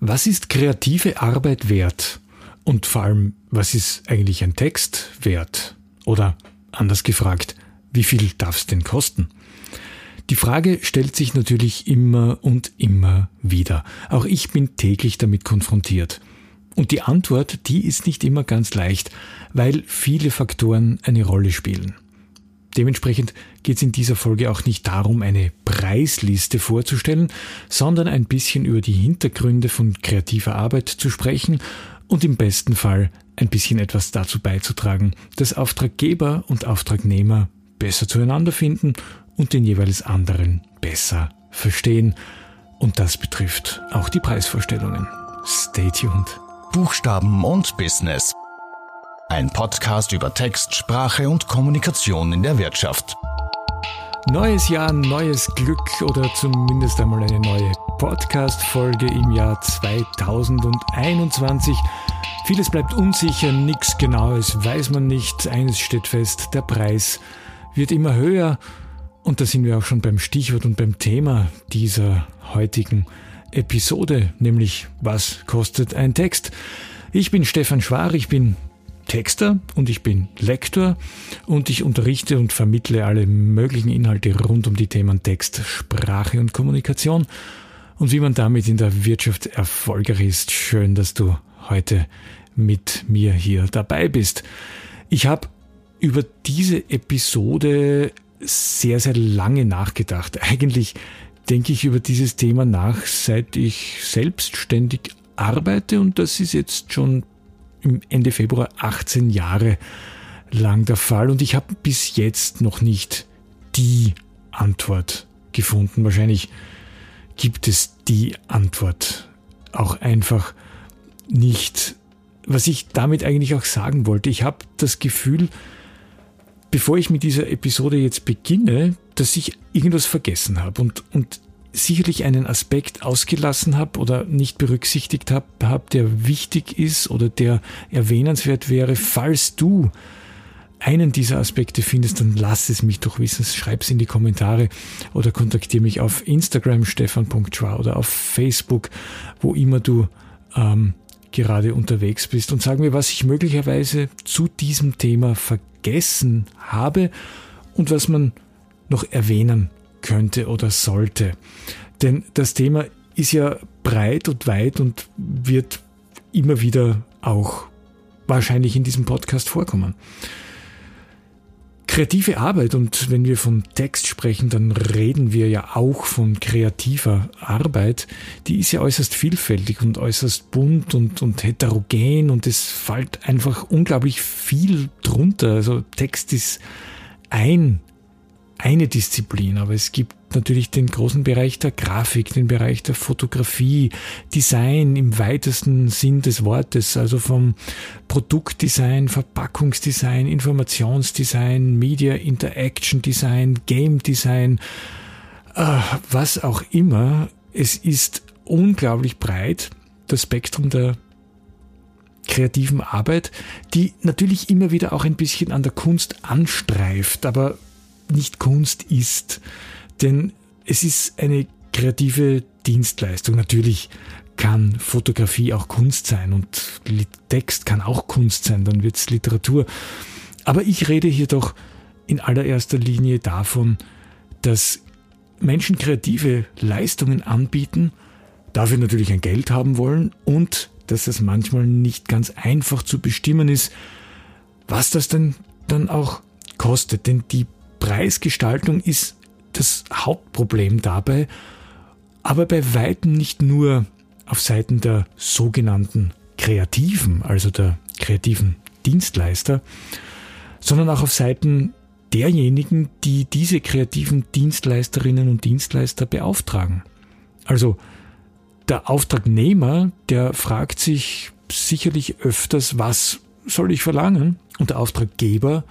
Was ist kreative Arbeit wert? Und vor allem, was ist eigentlich ein Text wert? Oder anders gefragt, wie viel darf es denn kosten? Die Frage stellt sich natürlich immer und immer wieder. Auch ich bin täglich damit konfrontiert. Und die Antwort, die ist nicht immer ganz leicht, weil viele Faktoren eine Rolle spielen. Dementsprechend geht es in dieser Folge auch nicht darum, eine Preisliste vorzustellen, sondern ein bisschen über die Hintergründe von kreativer Arbeit zu sprechen und im besten Fall ein bisschen etwas dazu beizutragen, dass Auftraggeber und Auftragnehmer besser zueinander finden und den jeweils anderen besser verstehen. Und das betrifft auch die Preisvorstellungen. Stay tuned. Buchstaben und Business. Ein Podcast über Text, Sprache und Kommunikation in der Wirtschaft. Neues Jahr, neues Glück oder zumindest einmal eine neue Podcast-Folge im Jahr 2021. Vieles bleibt unsicher, nichts Genaues weiß man nicht. Eines steht fest, der Preis wird immer höher und da sind wir auch schon beim Stichwort und beim Thema dieser heutigen Episode, nämlich was kostet ein Text? Ich bin Stefan Schwar, ich bin Texter und ich bin Lektor und ich unterrichte und vermittle alle möglichen Inhalte rund um die Themen Text, Sprache und Kommunikation und wie man damit in der Wirtschaft erfolgreich ist. Schön, dass du heute mit mir hier dabei bist. Ich habe über diese Episode sehr, sehr lange nachgedacht. Eigentlich denke ich über dieses Thema nach, seit ich selbstständig arbeite und das ist jetzt schon Ende Februar 18 Jahre lang der Fall und ich habe bis jetzt noch nicht die Antwort gefunden. Wahrscheinlich gibt es die Antwort auch einfach nicht. Was ich damit eigentlich auch sagen wollte, ich habe das Gefühl, bevor ich mit dieser Episode jetzt beginne, dass ich irgendwas vergessen habe und, und sicherlich einen Aspekt ausgelassen habe oder nicht berücksichtigt habe, hab, der wichtig ist oder der erwähnenswert wäre. Falls du einen dieser Aspekte findest, dann lass es mich doch wissen. Schreib es in die Kommentare oder kontaktiere mich auf Instagram stefan.schwa oder auf Facebook, wo immer du ähm, gerade unterwegs bist und sag mir, was ich möglicherweise zu diesem Thema vergessen habe und was man noch erwähnen könnte oder sollte. Denn das Thema ist ja breit und weit und wird immer wieder auch wahrscheinlich in diesem Podcast vorkommen. Kreative Arbeit und wenn wir von Text sprechen, dann reden wir ja auch von kreativer Arbeit. Die ist ja äußerst vielfältig und äußerst bunt und, und heterogen und es fällt einfach unglaublich viel drunter. Also Text ist ein eine Disziplin, aber es gibt natürlich den großen Bereich der Grafik, den Bereich der Fotografie, Design im weitesten Sinn des Wortes, also vom Produktdesign, Verpackungsdesign, Informationsdesign, Media Interaction Design, Game Design, äh, was auch immer. Es ist unglaublich breit, das Spektrum der kreativen Arbeit, die natürlich immer wieder auch ein bisschen an der Kunst anstreift, aber nicht Kunst ist. Denn es ist eine kreative Dienstleistung. Natürlich kann Fotografie auch Kunst sein und Text kann auch Kunst sein, dann wird es Literatur. Aber ich rede hier doch in allererster Linie davon, dass Menschen kreative Leistungen anbieten, dafür natürlich ein Geld haben wollen und dass es manchmal nicht ganz einfach zu bestimmen ist, was das denn dann auch kostet. Denn die Preisgestaltung ist das Hauptproblem dabei, aber bei weitem nicht nur auf Seiten der sogenannten Kreativen, also der kreativen Dienstleister, sondern auch auf Seiten derjenigen, die diese kreativen Dienstleisterinnen und Dienstleister beauftragen. Also der Auftragnehmer, der fragt sich sicherlich öfters, was soll ich verlangen? Und der Auftraggeber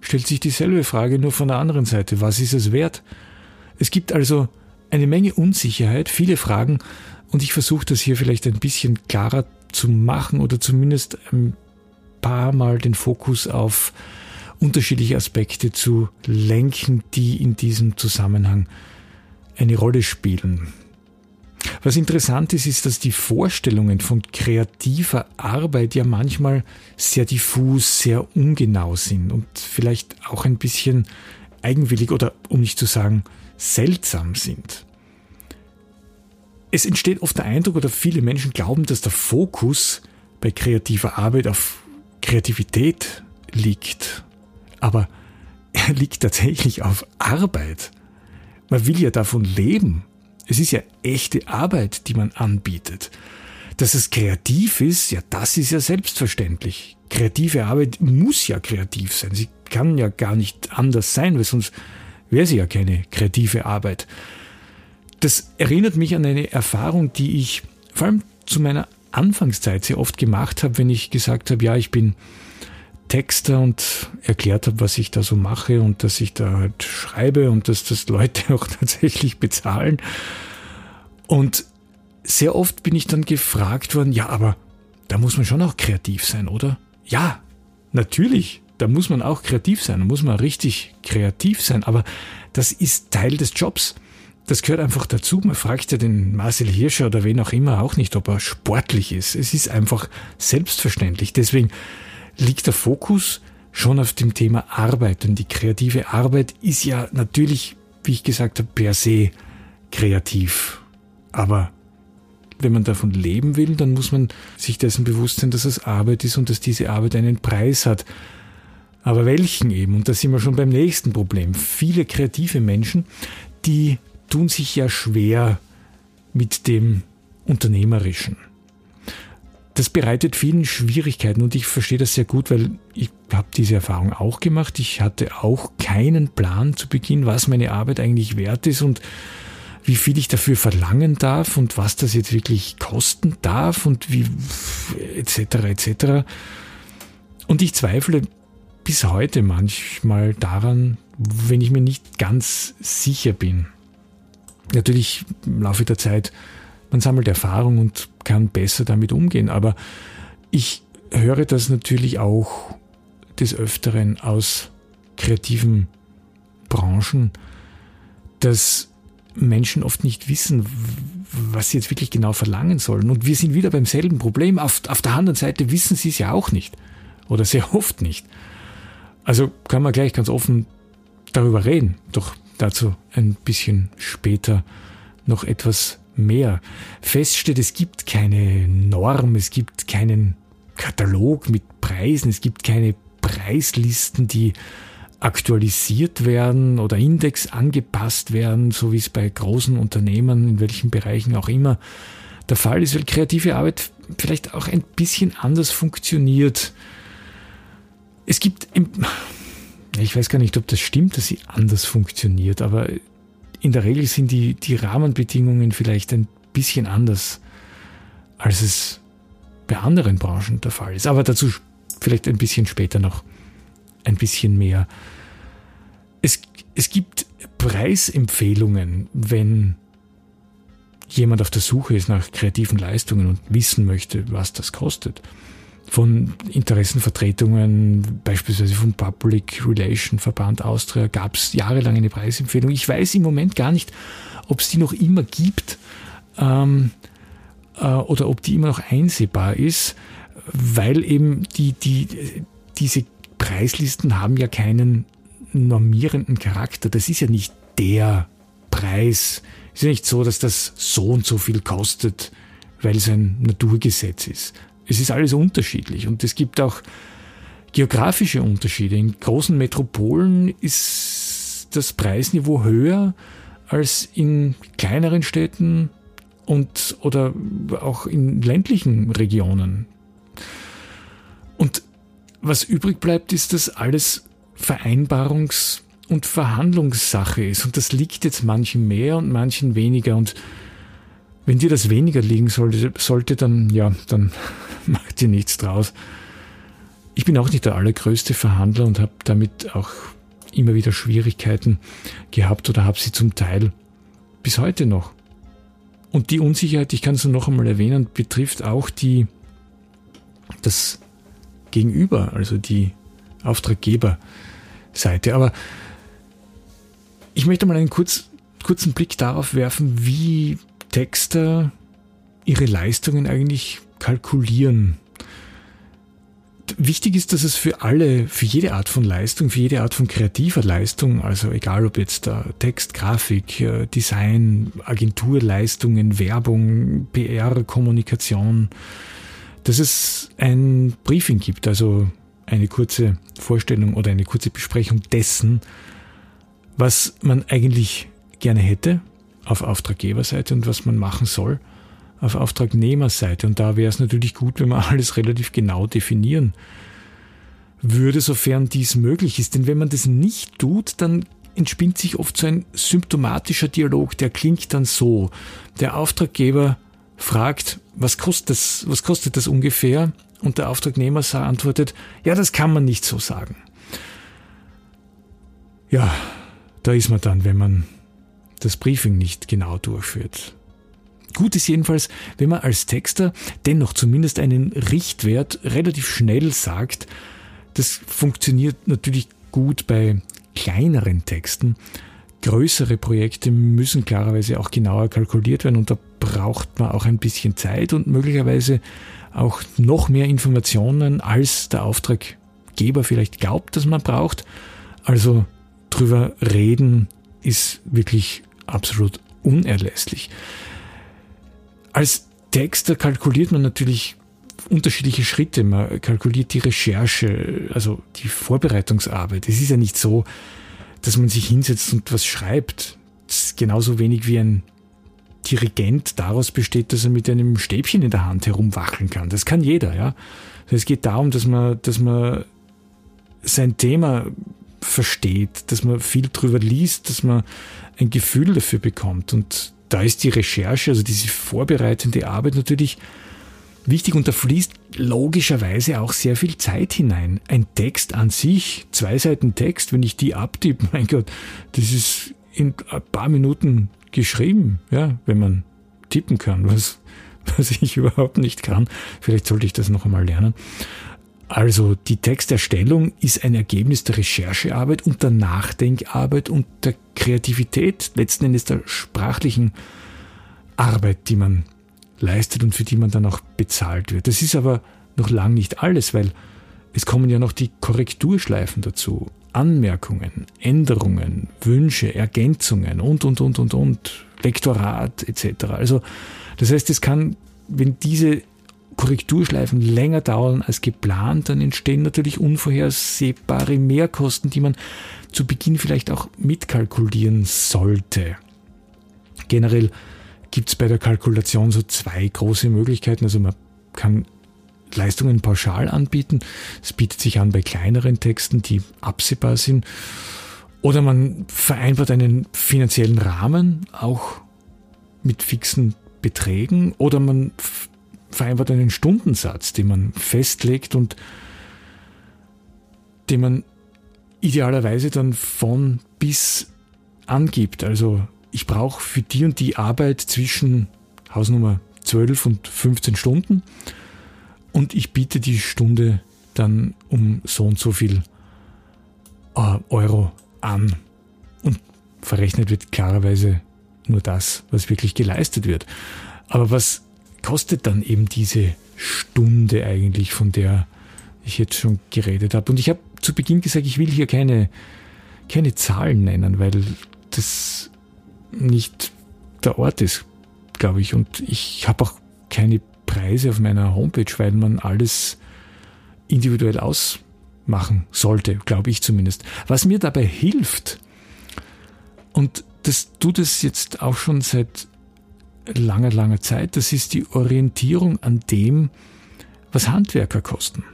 stellt sich dieselbe Frage nur von der anderen Seite. Was ist es wert? Es gibt also eine Menge Unsicherheit, viele Fragen und ich versuche das hier vielleicht ein bisschen klarer zu machen oder zumindest ein paar Mal den Fokus auf unterschiedliche Aspekte zu lenken, die in diesem Zusammenhang eine Rolle spielen. Was interessant ist, ist, dass die Vorstellungen von kreativer Arbeit ja manchmal sehr diffus, sehr ungenau sind und vielleicht auch ein bisschen eigenwillig oder, um nicht zu sagen, seltsam sind. Es entsteht oft der Eindruck oder viele Menschen glauben, dass der Fokus bei kreativer Arbeit auf Kreativität liegt. Aber er liegt tatsächlich auf Arbeit. Man will ja davon leben. Es ist ja echte Arbeit, die man anbietet. Dass es kreativ ist, ja, das ist ja selbstverständlich. Kreative Arbeit muss ja kreativ sein. Sie kann ja gar nicht anders sein, weil sonst wäre sie ja keine kreative Arbeit. Das erinnert mich an eine Erfahrung, die ich vor allem zu meiner Anfangszeit sehr oft gemacht habe, wenn ich gesagt habe, ja, ich bin Texter und erklärt habe, was ich da so mache und dass ich da halt schreibe und dass das Leute auch tatsächlich bezahlen. Und sehr oft bin ich dann gefragt worden, ja, aber da muss man schon auch kreativ sein, oder? Ja, natürlich, da muss man auch kreativ sein, da muss man richtig kreativ sein, aber das ist Teil des Jobs. Das gehört einfach dazu. Man fragt ja den Marcel Hirscher oder wen auch immer auch nicht, ob er sportlich ist. Es ist einfach selbstverständlich. Deswegen liegt der Fokus schon auf dem Thema Arbeit. Und die kreative Arbeit ist ja natürlich, wie ich gesagt habe, per se kreativ. Aber wenn man davon leben will, dann muss man sich dessen bewusst sein, dass es Arbeit ist und dass diese Arbeit einen Preis hat. Aber welchen eben? Und da sind wir schon beim nächsten Problem. Viele kreative Menschen, die tun sich ja schwer mit dem Unternehmerischen. Das bereitet vielen Schwierigkeiten und ich verstehe das sehr gut, weil ich habe diese Erfahrung auch gemacht. Ich hatte auch keinen Plan zu Beginn, was meine Arbeit eigentlich wert ist und wie viel ich dafür verlangen darf und was das jetzt wirklich kosten darf und wie etc. etc. Und ich zweifle bis heute manchmal daran, wenn ich mir nicht ganz sicher bin. Natürlich im Laufe der Zeit, man sammelt Erfahrung und kann besser damit umgehen, aber ich höre das natürlich auch des Öfteren aus kreativen Branchen, dass Menschen oft nicht wissen, was sie jetzt wirklich genau verlangen sollen. Und wir sind wieder beim selben Problem. Auf, auf der anderen Seite wissen sie es ja auch nicht. Oder sehr oft nicht. Also kann man gleich ganz offen darüber reden. Doch dazu ein bisschen später noch etwas mehr. Fest steht, es gibt keine Norm, es gibt keinen Katalog mit Preisen, es gibt keine Preislisten, die aktualisiert werden oder Index angepasst werden, so wie es bei großen Unternehmen, in welchen Bereichen auch immer der Fall ist, weil kreative Arbeit vielleicht auch ein bisschen anders funktioniert. Es gibt, ich weiß gar nicht, ob das stimmt, dass sie anders funktioniert, aber in der Regel sind die, die Rahmenbedingungen vielleicht ein bisschen anders, als es bei anderen Branchen der Fall ist. Aber dazu vielleicht ein bisschen später noch ein bisschen mehr. Es, es gibt Preisempfehlungen, wenn jemand auf der Suche ist nach kreativen Leistungen und wissen möchte, was das kostet. Von Interessenvertretungen, beispielsweise vom Public Relation Verband Austria, gab es jahrelang eine Preisempfehlung. Ich weiß im Moment gar nicht, ob es die noch immer gibt ähm, äh, oder ob die immer noch einsehbar ist, weil eben die, die, diese Preislisten haben ja keinen normierenden Charakter. Das ist ja nicht der Preis. Es ist ja nicht so, dass das so und so viel kostet, weil es ein Naturgesetz ist. Es ist alles unterschiedlich und es gibt auch geografische Unterschiede. In großen Metropolen ist das Preisniveau höher als in kleineren Städten und oder auch in ländlichen Regionen. Und was übrig bleibt, ist, dass alles Vereinbarungs- und Verhandlungssache ist. Und das liegt jetzt manchen mehr und manchen weniger. Und wenn dir das weniger liegen sollte, sollte dann, ja, dann macht dir nichts draus. Ich bin auch nicht der allergrößte Verhandler und habe damit auch immer wieder Schwierigkeiten gehabt oder habe sie zum Teil bis heute noch. Und die Unsicherheit, ich kann es nur noch einmal erwähnen, betrifft auch die, das Gegenüber, also die Auftraggeberseite. Aber ich möchte mal einen kurz, kurzen Blick darauf werfen, wie Texter ihre Leistungen eigentlich kalkulieren. Wichtig ist, dass es für alle, für jede Art von Leistung, für jede Art von kreativer Leistung, also egal ob jetzt da Text, Grafik, äh, Design, Agenturleistungen, Werbung, PR, Kommunikation, dass es ein Briefing gibt, also eine kurze Vorstellung oder eine kurze Besprechung dessen, was man eigentlich gerne hätte auf Auftraggeberseite und was man machen soll auf Auftragnehmerseite. Und da wäre es natürlich gut, wenn man alles relativ genau definieren würde, sofern dies möglich ist. Denn wenn man das nicht tut, dann entspinnt sich oft so ein symptomatischer Dialog, der klingt dann so. Der Auftraggeber fragt, was kostet das, was kostet das ungefähr? Und der Auftragnehmer antwortet, ja, das kann man nicht so sagen. Ja, da ist man dann, wenn man das Briefing nicht genau durchführt. Gut ist jedenfalls, wenn man als Texter dennoch zumindest einen Richtwert relativ schnell sagt. Das funktioniert natürlich gut bei kleineren Texten. Größere Projekte müssen klarerweise auch genauer kalkuliert werden und da braucht man auch ein bisschen Zeit und möglicherweise auch noch mehr Informationen, als der Auftraggeber vielleicht glaubt, dass man braucht. Also drüber reden ist wirklich absolut unerlässlich. Als Texter kalkuliert man natürlich unterschiedliche Schritte. Man kalkuliert die Recherche, also die Vorbereitungsarbeit. Es ist ja nicht so, dass man sich hinsetzt und was schreibt. Das ist genauso wenig wie ein Dirigent daraus besteht, dass er mit einem Stäbchen in der Hand herumwackeln kann. Das kann jeder, ja. Es geht darum, dass man, dass man sein Thema versteht, dass man viel drüber liest, dass man ein Gefühl dafür bekommt. Und da ist die Recherche, also diese vorbereitende Arbeit natürlich wichtig und da fließt logischerweise auch sehr viel Zeit hinein. Ein Text an sich, zwei Seiten Text, wenn ich die abtippe, mein Gott, das ist in ein paar Minuten geschrieben, ja, wenn man tippen kann, was, was ich überhaupt nicht kann. Vielleicht sollte ich das noch einmal lernen. Also die Texterstellung ist ein Ergebnis der Recherchearbeit und der Nachdenkarbeit und der Kreativität, letzten Endes der sprachlichen Arbeit, die man leistet und für die man dann auch bezahlt wird. Das ist aber noch lang nicht alles, weil es kommen ja noch die Korrekturschleifen dazu, Anmerkungen, Änderungen, Wünsche, Ergänzungen und, und, und, und, und, Lektorat etc. Also das heißt, es kann, wenn diese Korrekturschleifen länger dauern als geplant, dann entstehen natürlich unvorhersehbare Mehrkosten, die man zu Beginn vielleicht auch mitkalkulieren sollte. Generell gibt es bei der Kalkulation so zwei große Möglichkeiten. Also man kann Leistungen pauschal anbieten. Es bietet sich an bei kleineren Texten, die absehbar sind. Oder man vereinbart einen finanziellen Rahmen, auch mit fixen Beträgen. Oder man vereinbart einen Stundensatz, den man festlegt und den man idealerweise dann von bis angibt. Also ich brauche für die und die Arbeit zwischen Hausnummer 12 und 15 Stunden und ich biete die Stunde dann um so und so viel äh, Euro an. Und verrechnet wird klarerweise nur das, was wirklich geleistet wird. Aber was kostet dann eben diese Stunde eigentlich, von der ich jetzt schon geredet habe. Und ich habe zu Beginn gesagt, ich will hier keine, keine Zahlen nennen, weil das nicht der Ort ist, glaube ich. Und ich habe auch keine Preise auf meiner Homepage, weil man alles individuell ausmachen sollte, glaube ich zumindest. Was mir dabei hilft, und das tut es jetzt auch schon seit langer, langer Zeit, das ist die Orientierung an dem, was Handwerker kosten.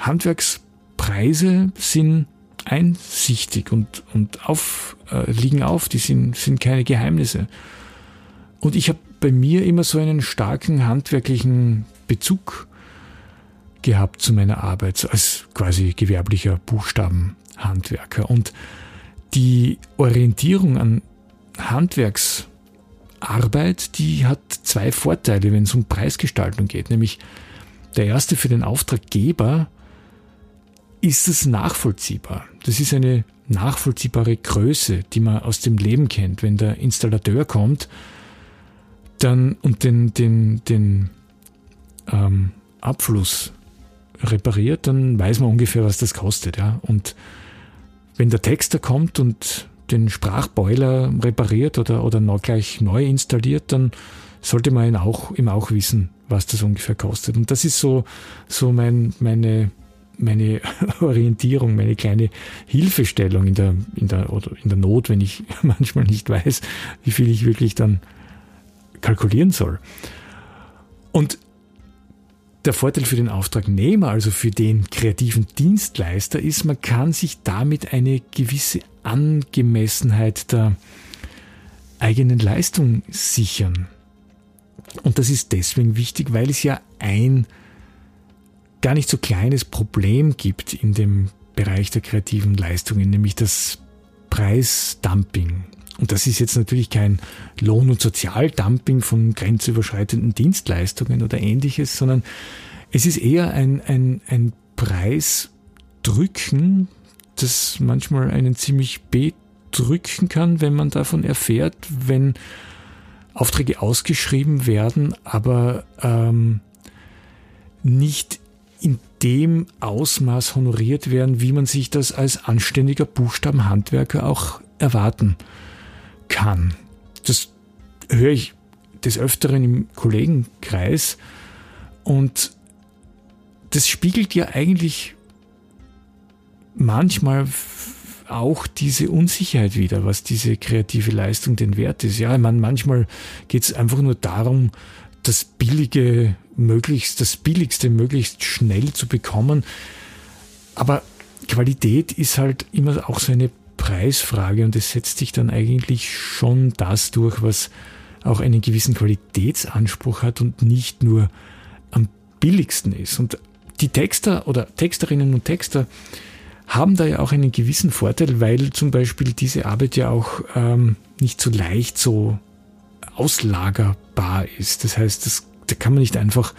Handwerkspreise sind einsichtig und, und auf, äh, liegen auf, die sind, sind keine Geheimnisse. Und ich habe bei mir immer so einen starken handwerklichen Bezug gehabt zu meiner Arbeit als quasi gewerblicher Buchstabenhandwerker. Und die Orientierung an Handwerks Arbeit, die hat zwei Vorteile, wenn es um Preisgestaltung geht. Nämlich der erste für den Auftraggeber ist es nachvollziehbar. Das ist eine nachvollziehbare Größe, die man aus dem Leben kennt. Wenn der Installateur kommt, dann und den, den, den ähm, Abfluss repariert, dann weiß man ungefähr, was das kostet. Ja? Und wenn der Texter kommt und den Sprachboiler repariert oder, oder noch gleich neu installiert, dann sollte man ihn auch, ihm auch wissen, was das ungefähr kostet. Und das ist so, so mein, meine, meine Orientierung, meine kleine Hilfestellung in der, in der, oder in der Not, wenn ich manchmal nicht weiß, wie viel ich wirklich dann kalkulieren soll. Und der Vorteil für den Auftragnehmer, also für den kreativen Dienstleister, ist, man kann sich damit eine gewisse Angemessenheit der eigenen Leistung sichern. Und das ist deswegen wichtig, weil es ja ein gar nicht so kleines Problem gibt in dem Bereich der kreativen Leistungen, nämlich das Preisdumping. Und das ist jetzt natürlich kein Lohn- und Sozialdumping von grenzüberschreitenden Dienstleistungen oder ähnliches, sondern es ist eher ein, ein, ein Preisdrücken, das manchmal einen ziemlich bedrücken kann, wenn man davon erfährt, wenn Aufträge ausgeschrieben werden, aber ähm, nicht in dem Ausmaß honoriert werden, wie man sich das als anständiger Buchstabenhandwerker auch erwarten kann. Das höre ich des Öfteren im Kollegenkreis und das spiegelt ja eigentlich manchmal auch diese Unsicherheit wieder, was diese kreative Leistung denn wert ist. Ja, ich manchmal geht es einfach nur darum, das Billige möglichst, das Billigste möglichst schnell zu bekommen. Aber Qualität ist halt immer auch so eine Preisfrage und es setzt sich dann eigentlich schon das durch, was auch einen gewissen Qualitätsanspruch hat und nicht nur am billigsten ist. Und die Texter oder Texterinnen und Texter haben da ja auch einen gewissen Vorteil, weil zum Beispiel diese Arbeit ja auch ähm, nicht so leicht so auslagerbar ist. Das heißt, das, da kann man nicht einfach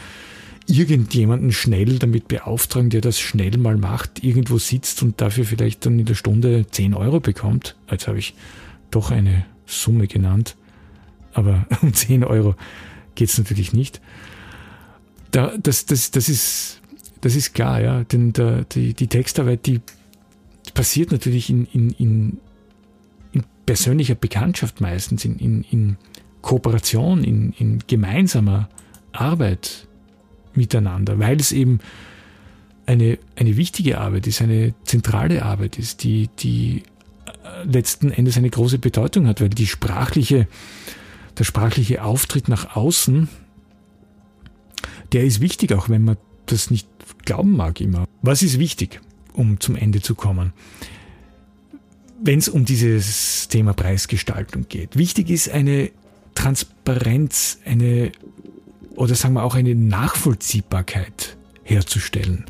irgendjemanden schnell damit beauftragen, der das schnell mal macht, irgendwo sitzt und dafür vielleicht dann in der Stunde 10 Euro bekommt. Jetzt habe ich doch eine Summe genannt, aber um 10 Euro geht es natürlich nicht. Da, das, das, das, ist, das ist klar, ja, denn der, die, die Textarbeit, die passiert natürlich in, in, in, in persönlicher Bekanntschaft meistens, in, in, in Kooperation, in, in gemeinsamer Arbeit miteinander, weil es eben eine, eine wichtige Arbeit ist, eine zentrale Arbeit ist, die, die äh, letzten Endes eine große Bedeutung hat, weil die sprachliche, der sprachliche Auftritt nach außen, der ist wichtig, auch wenn man das nicht glauben mag immer. Was ist wichtig? um zum Ende zu kommen. Wenn es um dieses Thema Preisgestaltung geht. Wichtig ist eine Transparenz, eine oder sagen wir auch eine Nachvollziehbarkeit herzustellen.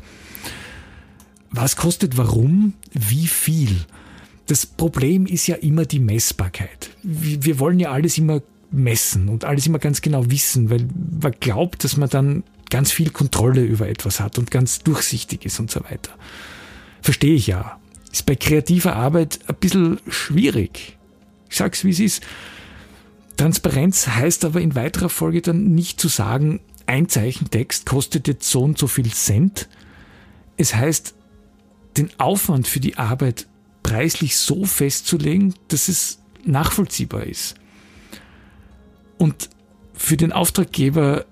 Was kostet warum, wie viel? Das Problem ist ja immer die Messbarkeit. Wir wollen ja alles immer messen und alles immer ganz genau wissen, weil man glaubt, dass man dann ganz viel Kontrolle über etwas hat und ganz durchsichtig ist und so weiter. Verstehe ich ja. Ist bei kreativer Arbeit ein bisschen schwierig. Ich sag's, wie es ist. Transparenz heißt aber in weiterer Folge dann nicht zu sagen, ein Zeichentext kostet jetzt so und so viel Cent. Es heißt, den Aufwand für die Arbeit preislich so festzulegen, dass es nachvollziehbar ist. Und für den Auftraggeber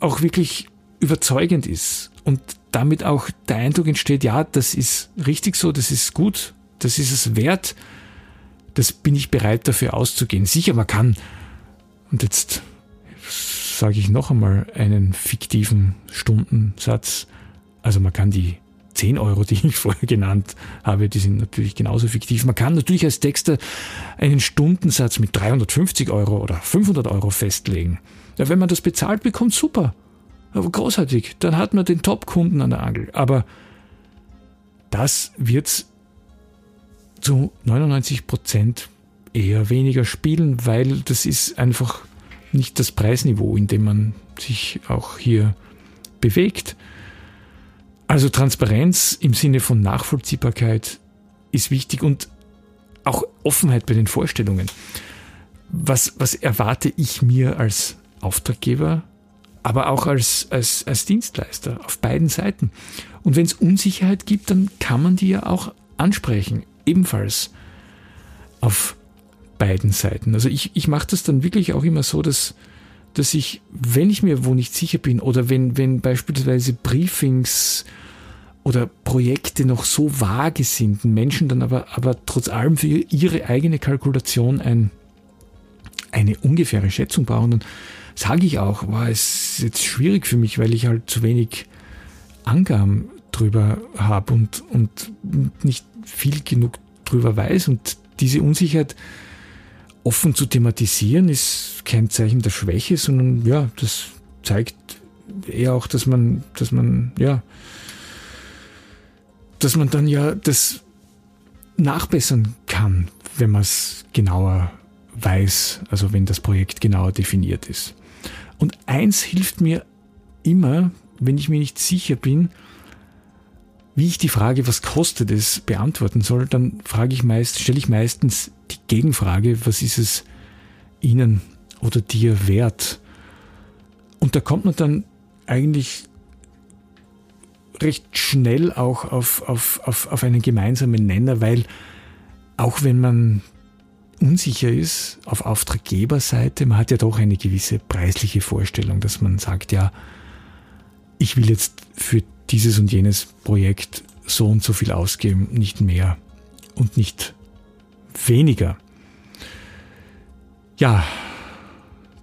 auch wirklich überzeugend ist und damit auch der Eindruck entsteht, ja, das ist richtig so, das ist gut, das ist es wert, das bin ich bereit dafür auszugehen. Sicher, man kann, und jetzt sage ich noch einmal einen fiktiven Stundensatz, also man kann die 10 Euro, die ich vorher genannt habe, die sind natürlich genauso fiktiv. Man kann natürlich als Texter einen Stundensatz mit 350 Euro oder 500 Euro festlegen. Ja, wenn man das bezahlt bekommt, super. Aber großartig, dann hat man den Top-Kunden an der Angel. Aber das wird zu 99 Prozent eher weniger spielen, weil das ist einfach nicht das Preisniveau, in dem man sich auch hier bewegt. Also Transparenz im Sinne von Nachvollziehbarkeit ist wichtig und auch Offenheit bei den Vorstellungen. was, was erwarte ich mir als Auftraggeber, aber auch als, als, als Dienstleister auf beiden Seiten. Und wenn es Unsicherheit gibt, dann kann man die ja auch ansprechen, ebenfalls auf beiden Seiten. Also ich, ich mache das dann wirklich auch immer so, dass, dass ich, wenn ich mir wo nicht sicher bin oder wenn, wenn beispielsweise Briefings oder Projekte noch so vage sind, Menschen dann aber, aber trotz allem für ihre eigene Kalkulation ein, eine ungefähre Schätzung brauchen, dann sage ich auch, war es jetzt schwierig für mich, weil ich halt zu wenig Angaben drüber habe und, und nicht viel genug drüber weiß und diese Unsicherheit offen zu thematisieren ist kein Zeichen der Schwäche, sondern ja, das zeigt eher auch, dass man, dass man, ja, dass man dann ja das nachbessern kann, wenn man es genauer weiß, also wenn das Projekt genauer definiert ist. Und eins hilft mir immer, wenn ich mir nicht sicher bin, wie ich die Frage, was kostet es, beantworten soll, dann frage ich meist, stelle ich meistens die Gegenfrage, was ist es Ihnen oder dir wert? Und da kommt man dann eigentlich recht schnell auch auf, auf, auf, auf einen gemeinsamen Nenner, weil auch wenn man unsicher ist auf Auftraggeberseite, man hat ja doch eine gewisse preisliche Vorstellung, dass man sagt, ja, ich will jetzt für dieses und jenes Projekt so und so viel ausgeben, nicht mehr und nicht weniger. Ja,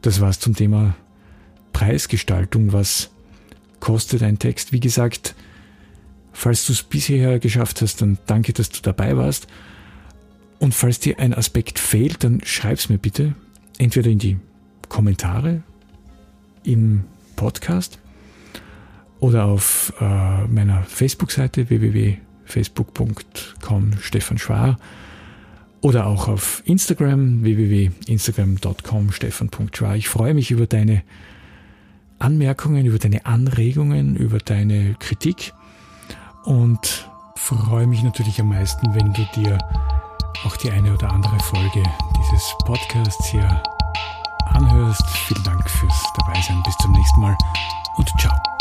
das war's zum Thema Preisgestaltung. Was kostet ein Text? Wie gesagt, falls du es bisher geschafft hast, dann danke, dass du dabei warst. Und falls dir ein Aspekt fehlt, dann schreib's mir bitte entweder in die Kommentare im Podcast oder auf äh, meiner Facebook-Seite www.facebook.com Stefan Schwar oder auch auf Instagram www.instagram.com stefan.schwar. Ich freue mich über deine Anmerkungen, über deine Anregungen, über deine Kritik und freue mich natürlich am meisten, wenn du dir auch die eine oder andere Folge dieses Podcasts hier anhörst. Vielen Dank fürs Dabeisein. Bis zum nächsten Mal und ciao.